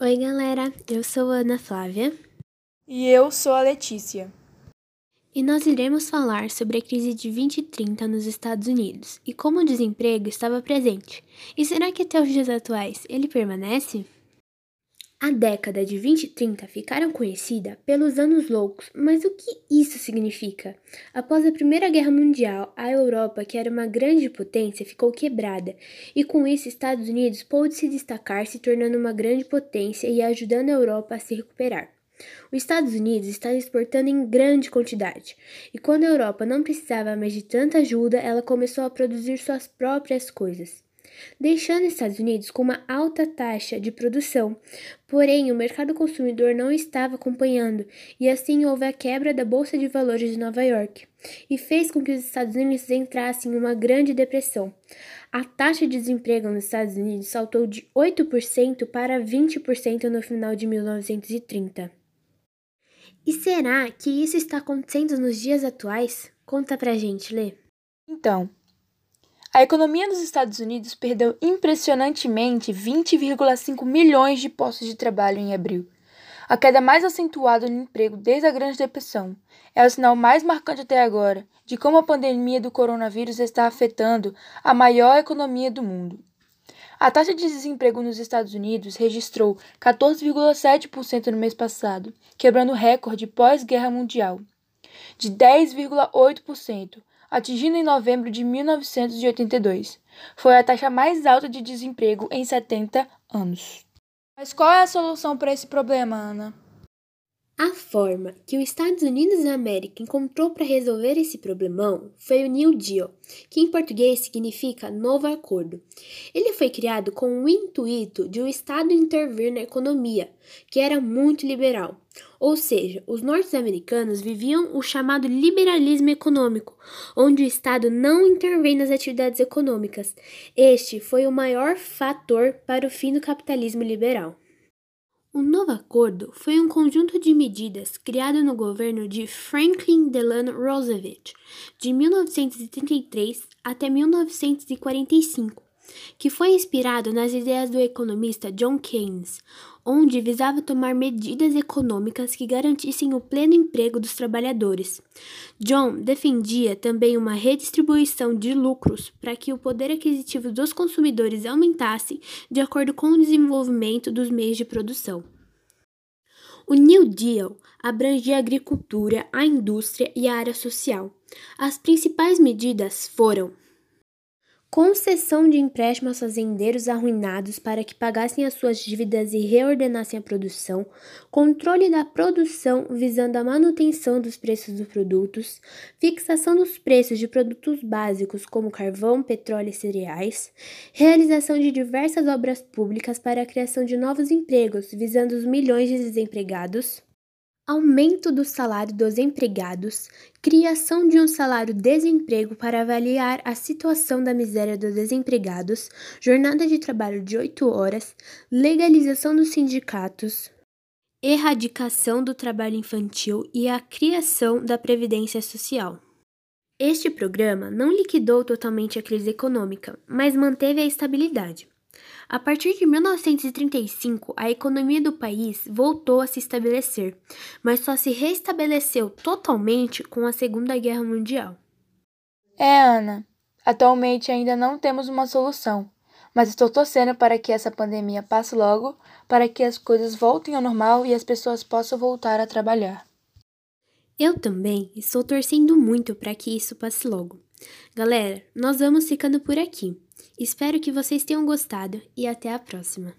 Oi, galera, eu sou a Ana Flávia. E eu sou a Letícia. E nós iremos falar sobre a crise de 2030 nos Estados Unidos e como o desemprego estava presente. E será que até os dias atuais ele permanece? A década de 2030 ficaram conhecida pelos anos loucos, mas o que isso significa? Após a Primeira Guerra Mundial, a Europa, que era uma grande potência, ficou quebrada, e com isso Estados Unidos pôde se destacar, se tornando uma grande potência e ajudando a Europa a se recuperar. Os Estados Unidos estavam exportando em grande quantidade, e quando a Europa não precisava mais de tanta ajuda, ela começou a produzir suas próprias coisas, deixando os Estados Unidos com uma alta taxa de produção. Porém, o mercado consumidor não estava acompanhando, e assim houve a quebra da Bolsa de Valores de Nova York, e fez com que os Estados Unidos entrassem em uma grande depressão. A taxa de desemprego nos Estados Unidos saltou de 8% para 20% no final de 1930. E será que isso está acontecendo nos dias atuais? Conta pra gente, Lê. Então, a economia dos Estados Unidos perdeu impressionantemente 20,5 milhões de postos de trabalho em abril. A queda mais acentuada no emprego desde a Grande Depressão é o sinal mais marcante até agora de como a pandemia do coronavírus está afetando a maior economia do mundo. A taxa de desemprego nos Estados Unidos registrou 14,7% no mês passado, quebrando o recorde pós-guerra mundial, de 10,8%, atingindo em novembro de 1982. Foi a taxa mais alta de desemprego em 70 anos. Mas qual é a solução para esse problema, Ana? A forma que os Estados Unidos da América encontrou para resolver esse problemão foi o New Deal, que em português significa Novo Acordo. Ele foi criado com o intuito de o Estado intervir na economia, que era muito liberal. Ou seja, os norte-americanos viviam o chamado liberalismo econômico, onde o Estado não intervém nas atividades econômicas. Este foi o maior fator para o fim do capitalismo liberal. O novo acordo foi um conjunto de medidas criado no governo de Franklin Delano Roosevelt, de 1933 até 1945, que foi inspirado nas ideias do economista John Keynes, onde visava tomar medidas econômicas que garantissem o pleno emprego dos trabalhadores. John defendia também uma redistribuição de lucros para que o poder aquisitivo dos consumidores aumentasse de acordo com o desenvolvimento dos meios de produção. O New Deal abrangia a agricultura, a indústria e a área social. As principais medidas foram concessão de empréstimo aos fazendeiros arruinados para que pagassem as suas dívidas e reordenassem a produção, controle da produção visando a manutenção dos preços dos produtos, fixação dos preços de produtos básicos como carvão, petróleo e cereais, realização de diversas obras públicas para a criação de novos empregos visando os milhões de desempregados aumento do salário dos empregados, criação de um salário-desemprego para avaliar a situação da miséria dos desempregados, jornada de trabalho de 8 horas, legalização dos sindicatos, erradicação do trabalho infantil e a criação da Previdência Social. Este programa não liquidou totalmente a crise econômica, mas manteve a estabilidade. A partir de 1935, a economia do país voltou a se estabelecer, mas só se restabeleceu totalmente com a Segunda Guerra Mundial. É, Ana. Atualmente ainda não temos uma solução, mas estou torcendo para que essa pandemia passe logo, para que as coisas voltem ao normal e as pessoas possam voltar a trabalhar. Eu também estou torcendo muito para que isso passe logo. Galera, nós vamos ficando por aqui. Espero que vocês tenham gostado e até a próxima.